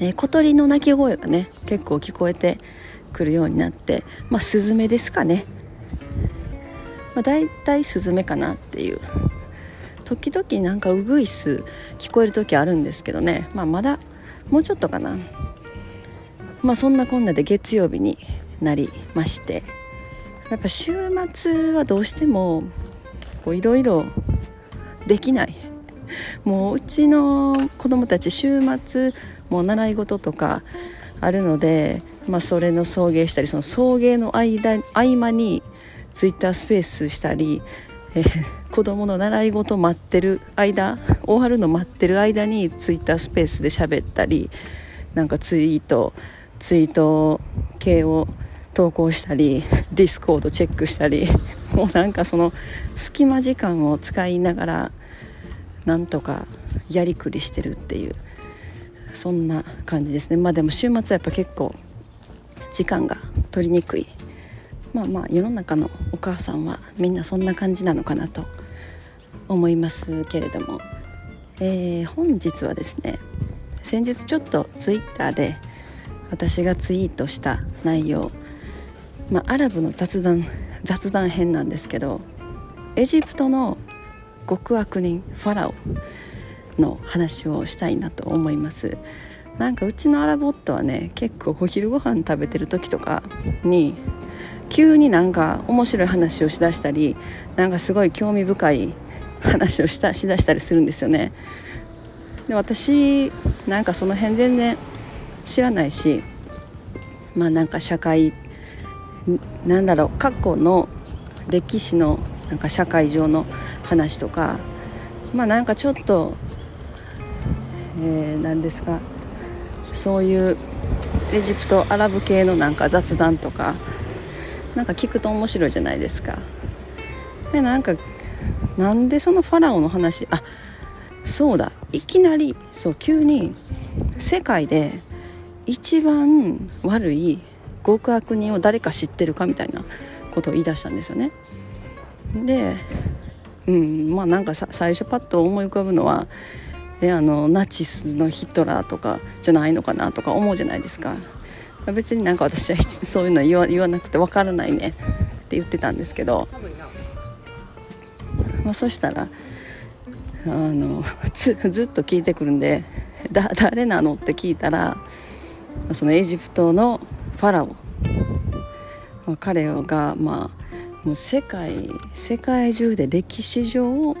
え小鳥の鳴き声がね結構聞こえてくるようになってまあスズメですかね、まあ、大体スズメかなっていう。時々なんかウグイス聞こえる時あるんですけどね、まあ、まだもうちょっとかな。まあそんなこんなで月曜日になりまして。やっぱ週末はどうしてもいろいろできない。もううちの子供たち週末もう習い事とかあるので、まあ、それの送迎したりその送迎の間合間にツイッタースペースしたり、えー、子供の習い事待ってる間終わるの待ってる間にツイッタースペースで喋ったりなんかツイートツイート系を投稿したりディスコードチェックしたりもうなんかその隙間時間を使いながらなんとかやりくりしてるっていう。そんな感じですね。まあでも週末はやっぱ結構時間が取りにくい。まあまあ世の中のお母さんはみんなそんな感じなのかなと思いますけれども、えー、本日はですね先日ちょっとツイッターで私がツイートした内容、まあ、アラブの雑談雑談編なんですけどエジプトの極悪人ファラオ。の話をしたいなと思います。なんかうちのアラボットはね結構お昼ご飯食べてる時とかに急になんか面白い話をしだしたりなんかすごい興味深い話をしたしだしたりするんですよね。で私なんかその辺全然知らないしまあなんか社会なんだろう過去の歴史のなんか社会上の話とかまあなんかちょっとえー、何ですかそういうエジプトアラブ系のなんか雑談とかなんか聞くと面白いじゃないですか。でなんかなんでそのファラオの話あそうだいきなりそう急に世界で一番悪い極悪人を誰か知ってるかみたいなことを言い出したんですよね。でうんまあなんか最初パッと思い浮かぶのはえあのナチスのヒトラーとかじゃないのかなとか思うじゃないですか。別になんか私はそういうの言わ言わなくて分からないね。って言ってたんですけど、まあ、そしたらあのずっと聞いてくるんで「だ誰なの?」って聞いたらそのエジプトのファラオ、まあ、彼がまあもう世界世界中で歴史上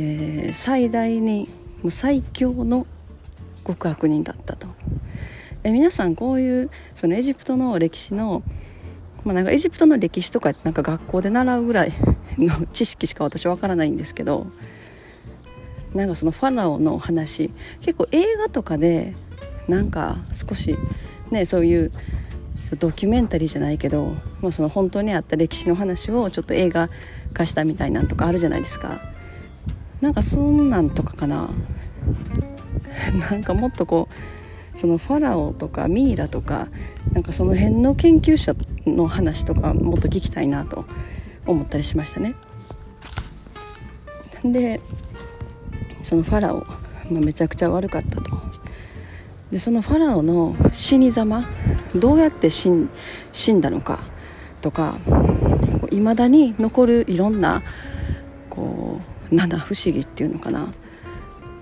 えー、最大にもう最強の極悪人だったと。え皆さんこういうそのエジプトの歴史の、まあ、なんかエジプトの歴史とかなんか学校で習うぐらいの知識しか私わからないんですけどなんかそのファラオの話結構映画とかでなんか少しねそういうドキュメンタリーじゃないけど、まあ、その本当にあった歴史の話をちょっと映画化したみたいなんとかあるじゃないですか。なんかそんなんとかかな なんかもっとこうそのファラオとかミイラとかなんかその辺の研究者の話とかもっと聞きたいなと思ったりしましたね。でそのファラオ、まあ、めちゃくちゃ悪かったと。でそのファラオの死に様どうやって死んだのかとかいまだに残るいろんな七不思議っていうのかな、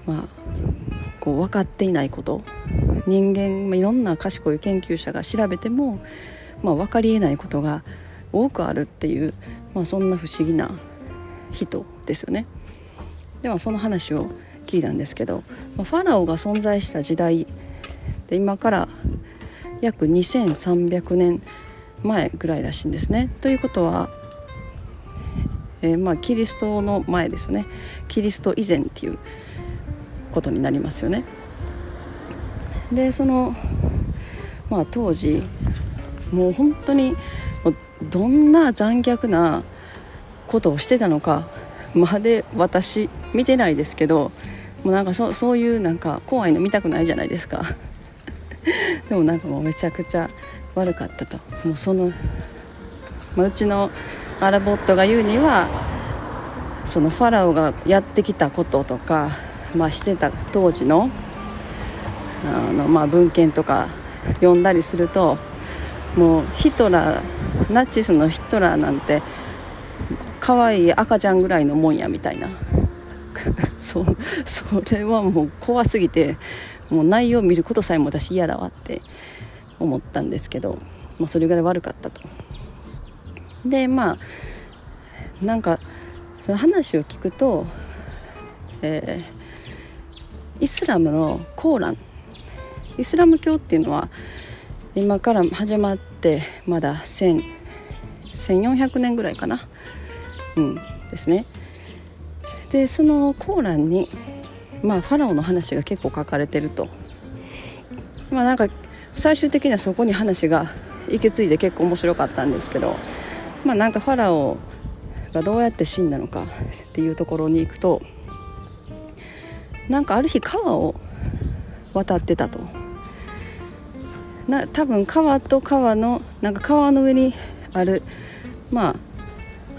まあ、こう分かっていないこと人間、いろんな賢い研究者が調べても、まあ、分かりえないことが多くあるっていう、まあ、そんな不思議な人ですよね。ではその話を聞いたんですけど、ファラオが存在した時代で今から約2300年前ぐらいらしいんですね。ということはえー、まあ、キリストの前ですよね。キリスト以前っていうことになりますよね。でそのまあ当時もう本当にどんな残虐なことをしてたのかまで私見てないですけどもうなんかそそういうなんか怖いの見たくないじゃないですか。でもなんかもうめちゃくちゃ悪かったと。もうその、まあ、うちのアラボットが言うにはそのファラオがやってきたこととか、まあ、してた当時のあの、まあ、文献とか読んだりするともうヒトラーナチスのヒトラーなんて可愛い赤ちゃんぐらいのもんやみたいな そそれはもう怖すぎてもう内容を見ることさえも私嫌だわって思ったんですけど、まあ、それぐらい悪かったと。でまあなんかその話を聞くと、えー、イスラムのコーラン。イスラム教っていうのは今から始まってまだ1400年ぐらいかな、うん、ですね。でそのコーランに、まあ、ファラオの話が結構書かれてると。まあなんか最終的にはそこに話が行き着いて結構面白かったんですけど。まあなんかファラオがどうやって死んだのかっていうところに行くとなんかある日川を渡ってたと。な多分川と川のなんか川の上にあるまあ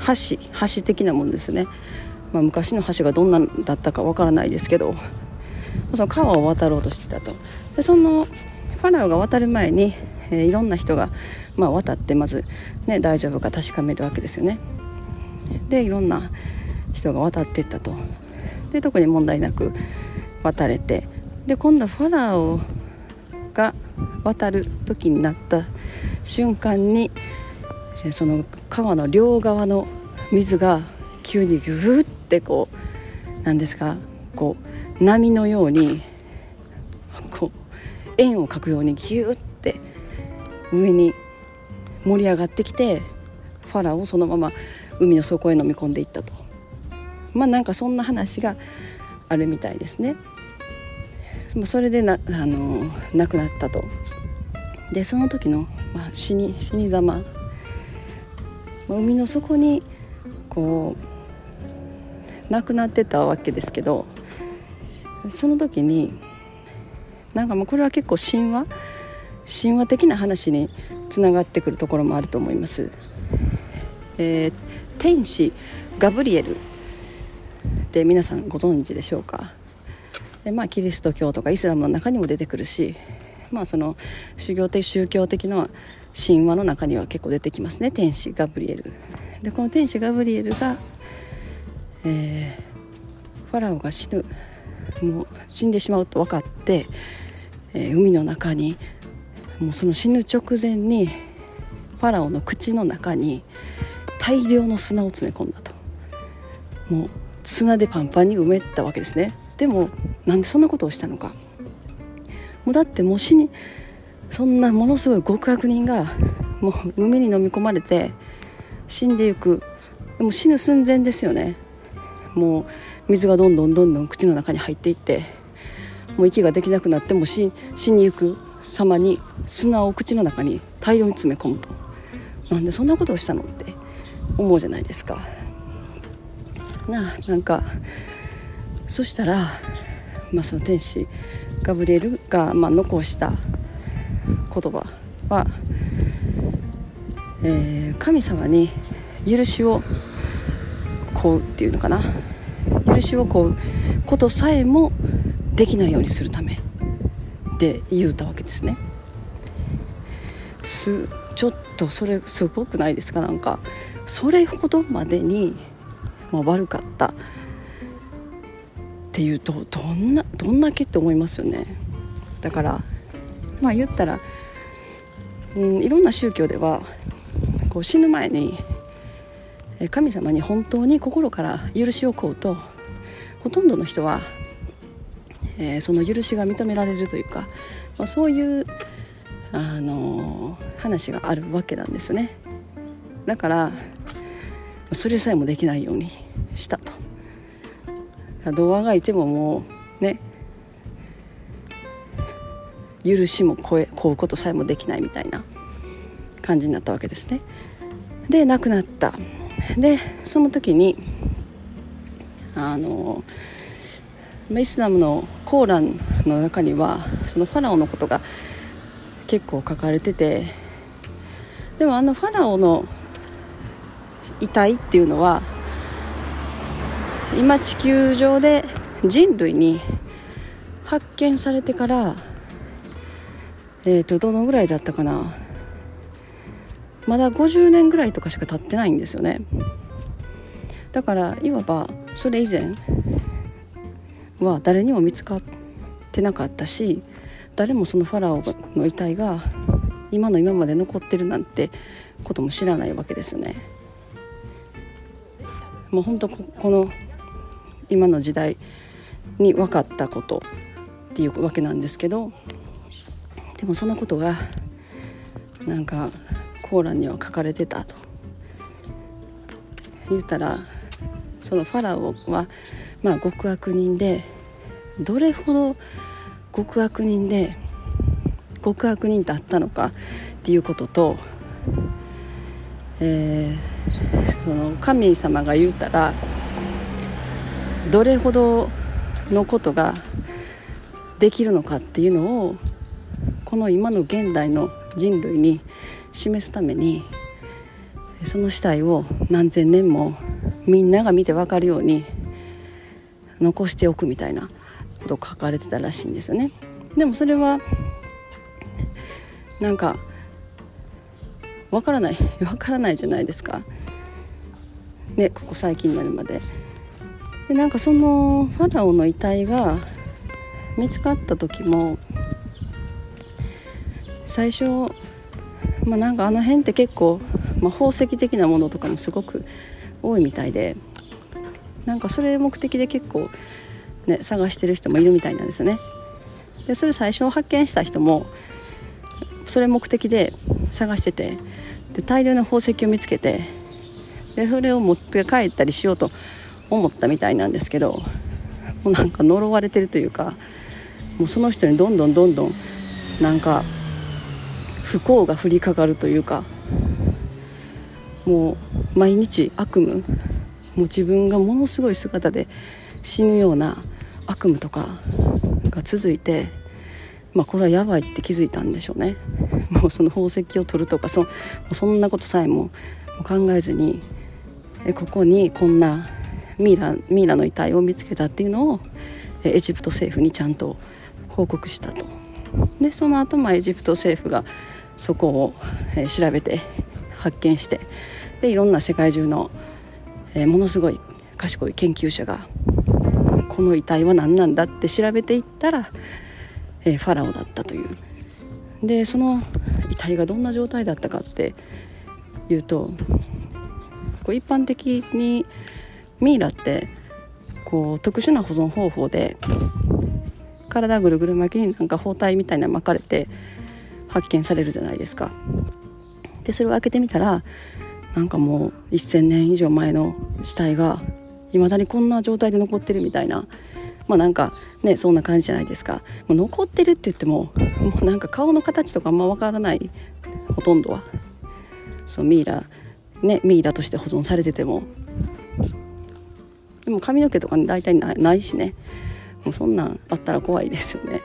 橋橋的なものですね。まあ、昔の橋がどんなだったかわからないですけどその川を渡ろうとしてたと。でそのファラオが渡る前に、えー、いろんな人が、まあ、渡ってまず、ね、大丈夫か確かめるわけですよね。でいろんな人が渡っていったと。で特に問題なく渡れて。で今度ファラオが渡る時になった瞬間にその川の両側の水が急にギューってこうなんですかこう波のようにこう円を描くようにギューって上に盛り上がってきてファラをそのまま海の底へ飲み込んでいったと。まあなんかそんな話があるみたいですね。それでなあの亡くなったと。でその時の、まあ、死に死にざま、海の底にこう亡くなってたわけですけどその時になんかもうこれは結構神話神話的な話につながってくるところもあると思います。えー、天使ガブリエルって皆さんご存知でしょうか？で、まあ、キリスト教とかイスラムの中にも出てくるし、まあ、その宗教的宗教的な神話の中には結構出てきますね。天使ガブリエル。でこの天使ガブリエルがえー、ファラオが死ぬ。もう死んでしまうと分かって、えー、海の中にもうその死ぬ直前にファラオの口の中に大量の砂を詰め込んだと。もう砂でパンパンに埋めたわけですね。でもなんでそんなことをしたのか。もうだってもう死にそんなものすごい極悪人がもう海に飲み込まれて死んでいく。も死ぬ寸前ですよね。もう水がどんどんどんどん口の中に入っていってもう息ができなくなっても死死にゆく。様に砂を口の中に大量に詰め込むと。なんでそんなことをしたのって思うじゃないですか。なあなんかそしたら、まあ、その天使ガブリエルが、まあ、残した言葉は、えー、神様に許しをこうっていうのかな。許しをこうことさえもできないようにするため。で言うたわけですね。すちょっとそれすごくないですか？なんかそれほどまでに、まあ、悪かった。っていうとどんなどんだけって思いますよね。だからまあ言ったら、うん、いろんな宗教ではこう死ぬ前に神様に本当に心から許しを請うとほとんどの人は、えー、その許しが認められるというか、まあ、そういう、あのー、話があるわけなんですね。だからそれさえもできないようにしたと。どうあがいてももうね許しも超え超うことさえもできないみたいな感じになったわけですね。で亡くなった。でその時にあのイスラムのコーランの中にはそのファラオのことが結構書かれててでもあのファラオの遺体っていうのは今地球上で人類に発見されてからえーとどのぐらいだったかな。まだ50年ぐらいとかしか経ってないんですよね。だからいわばそれ以前は誰にも見つかってなかったし誰もそのファラオの遺体が今の今まで残ってるなんてことも知らないわけですよね。もう本当この今の時代に分かったことっていうわけなんですけどでもそのことがなんかコーランには書かれてたと言ったらそのファラオはまあ極悪人でどれほど極悪人で極悪人だったのかっていうことと、えー、その神様が言うたらどれほどのことができるのかっていうのをこの今の現代の人類に示すためにその死体を何千年もみんなが見て分かるように残しておくみたいなこと書かれてたらしいんですよね。でもそれはなんかわからない わからないじゃないですか。ねここ最近になるまで。でなんかそのファラオの遺体が見つかった時も最初まあなんかあの辺って結構、まあ、宝石的なものとかもすごく多いみたいで。なんかそれ目的で結構ね、探してる人もいるみたいなんですね。でそれ最初発見した人もそれ目的で探しててで大量の宝石を見つけてでそれを持って帰ったりしようと思ったみたいなんですけどもうなんか呪われてるというかもうその人にどんどんどんどんなんか不幸が降りかかるというかもう毎日悪夢もう自分がものすごい姿で死ぬような悪夢とかが続いて、まあ、これはやばいって気づいたんでしょうね。もうその宝石を取るとかそそんなことさえも考えずにここにこんなミイラミイラの遺体を見つけたっていうのをエジプト政府にちゃんと報告したと。でその後まあエジプト政府がそこを、え調べて発見してでいろんな世界中の、えものすごい賢い研究者がこの遺体は何なんだって調べていったら、えー、ファラオだったというでその遺体がどんな状態だったかっていうとこう一般的にミイラってこう特殊な保存方法で体ぐるぐる巻きになんか包帯みたいな巻かれて発見されるじゃないですか。でそれを開けてみたらなんかもう1,000年以上前の死体がいまだにこんな状態で残ってるみたいな。まあなんかねそんな感じじゃないですか。もう残ってるって言ってももうなんか顔の形とかあんま分からない。ほとんどは。そうミイラ。ねミイラとして保存されてても。でも髪の毛とか、ね、大体ないしね。もうそんなんあったら怖いですよね。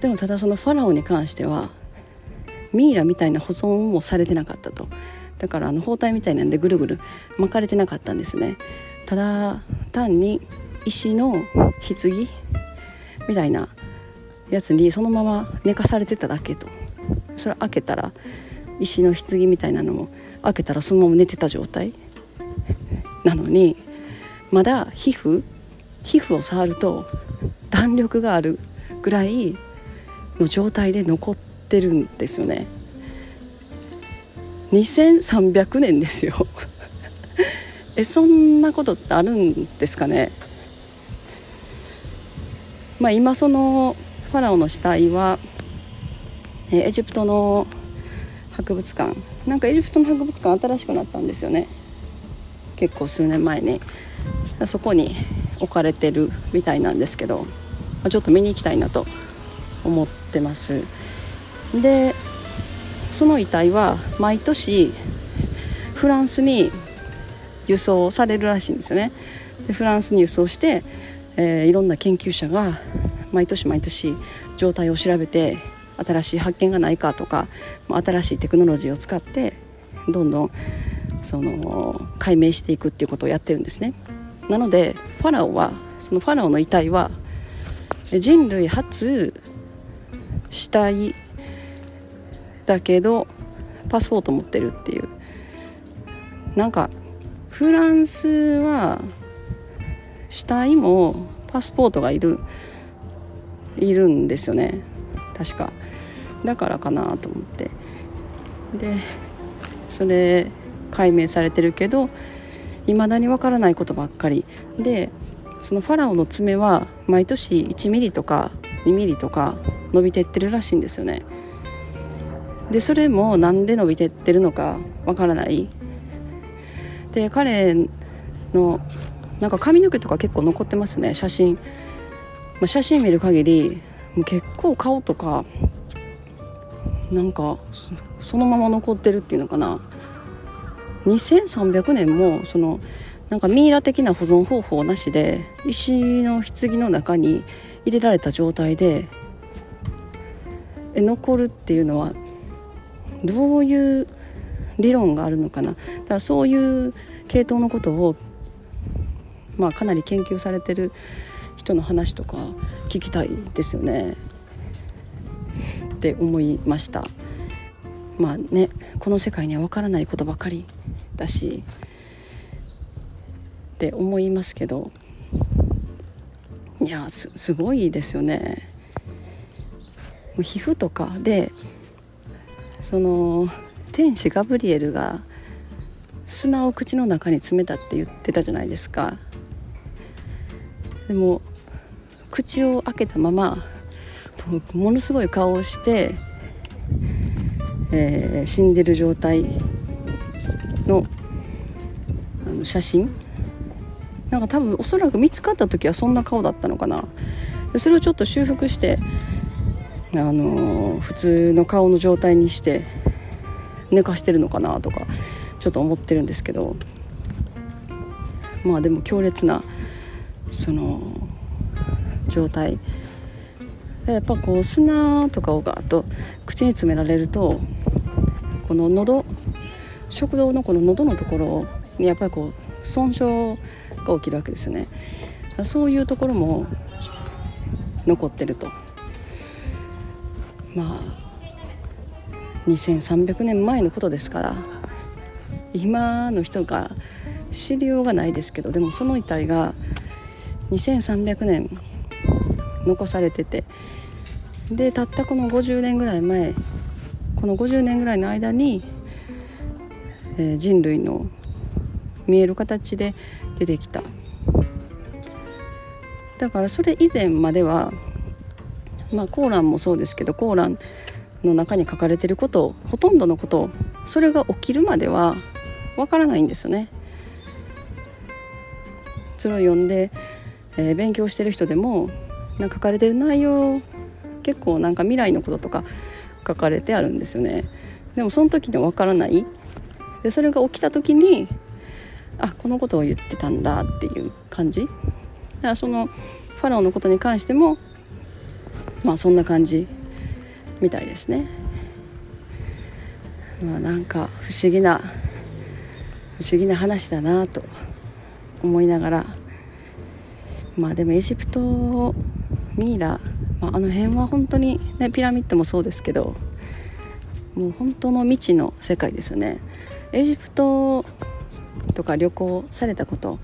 でもただそのファラオに関してはミイラみたいな保存もされてなかったと。だからあの包帯みたいなんでぐるぐる巻かれてなかったんですね。ただ単に石の棺みたいなやつにそのまま寝かされてただけと。それ開けたら石の棺みたいなのも開けたらそのまま寝てた状態なのにまだ皮膚皮膚を触ると弾力があるぐらいの状態で残ってるんですよね。2300年ですよ。えそんなことってあるんですかね？まあ今そのファラオの死体はエジプトの博物館。なんかエジプトの博物館新しくなったんですよね。結構数年前に。そこに置かれてるみたいなんですけどちょっと見に行きたいなと思ってます。でその遺体は毎年フランスに輸送されるらしいんですよね。でフランスに輸送して、えー、いろんな研究者が毎年毎年状態を調べて新しい発見がないかとか新しいテクノロジーを使ってどんどんその解明していくっていうことをやってるんですね。なのでファラオはそのファラオの遺体は人類初死体だけどパスポート持ってるっていう。なんかフランスは死体もパスポートがいるいるんですよね。確か。だからかなと思って。でそれ解明されてるけどいまだにわからないことばっかり。でそのファラオの爪は毎年1ミリとか2ミリとか伸びてってるらしいんですよね。でそれもなんで伸びてってるのかわからない。で彼のなんか髪の毛とか結構残ってますね写真、まあ、写真見る限りもう結構顔とかなんかそのまま残ってるっていうのかな。2300年もそのなんかミイラ的な保存方法なしで石の棺の中に入れられた状態で残るっていうのはどういう理論があるのかな。だからそういう系統のことを、まあ、かなり研究されてる人の話とか聞きたいですよね。って思いました。まあねこの世界には分からないことばかりだしって思いますけど。いやすすごいですよね。皮膚とかでその天使ガブリエルが砂を口の中に詰めたって言ってたじゃないですか。でも口を開けたままものすごい顔をして、えー、死んでる状態のあの写真。なんか多分おそらく見つかった時はそんな顔だったのかな。それをちょっと修復してあの、普通の顔の状態にして寝かしてるのかなとかちょっと思ってるんですけど。まあでも強烈なその状態。やっぱこう砂とかをガーッと口に詰められるとこの喉食道のこの喉のところにやっぱりこう損傷が起きるわけですよね。そういうところも残ってると。まあ2300年前のことですから今の人が知りようがないですけどでもその遺体が2300年残されててでたったこの50年ぐらい前この50年ぐらいの間に、えー、人類の見える形で出てきた。だからそれ以前まではまあコーランもそうですけどコーランの中に書かれてることほとんどのことそれが起きるまではわからないんですよね。それを読んで、えー、勉強してる人でもなんか書かれてる内容結構なんか未来のこととか書かれてあるんですよね。でもその時にはわからないでそれが起きた時にあこのことを言ってたんだっていう感じだからそのファラオのことに関してもまあそんな感じみたいですね。まあなんか不思議な不思議な話だなと思いながら。まあでもエジプトミイラ、まあ、あの辺は本当にねピラミッドもそうですけどもう本当の未知の世界ですよね。エジプトとか旅行されたこと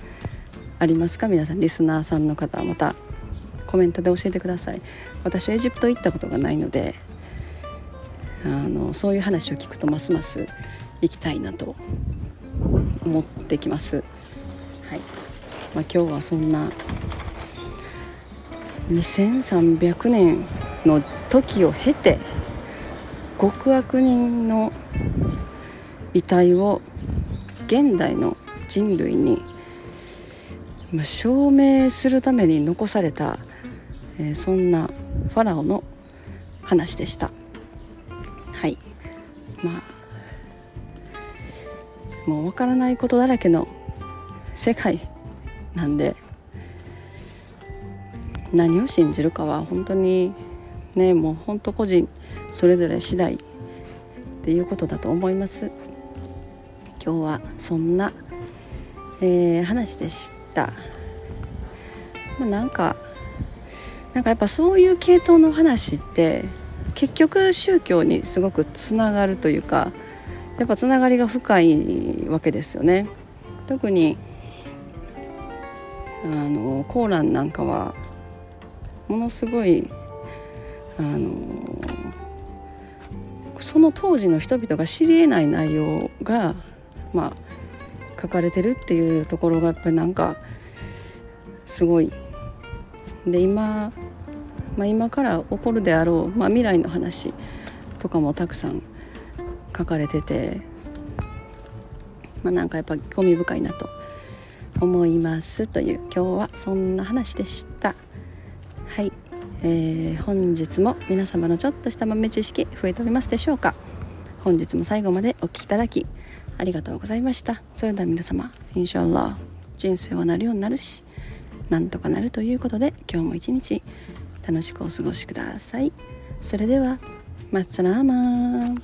ありますか？皆さんリスナーさんの方また。コメントで教えてください私はエジプト行ったことがないのであのそういう話を聞くとますます行きたいなと思ってきます。はいまあ、今日はそんな2300年の時を経て極悪人の遺体を現代の人類に証明するために残された、えー、そんなファラオの話でした。はい。まあもう分からないことだらけの世界なんで何を信じるかは本当にねもう本当個人それぞれ次第っていうことだと思います。今日はそんな、えー、話でした。まあ、なんかなんかやっぱそういう系統の話って結局宗教にすごくつながるというかやっぱつながりが深いわけですよね特にあのコーランなんかはものすごいあのその当時の人々が知りえない内容が、まあ、書かれてるっていうところがやっぱりなんかすごい。で今、まあ、今から起こるであろう、まあ、未来の話とかもたくさん書かれてて、まあ、なんかやっぱ興味深いなと思いますという今日はそんな話でした。はい、えー、本日も皆様のちょっとした豆知識増えておりますでしょうか。本日も最後までお聴きいただきありがとうございました。それでは皆様インシャアラー人生はなるようになるしなんとかなるということで今日も一日楽しくお過ごしください。それではマッサラーマン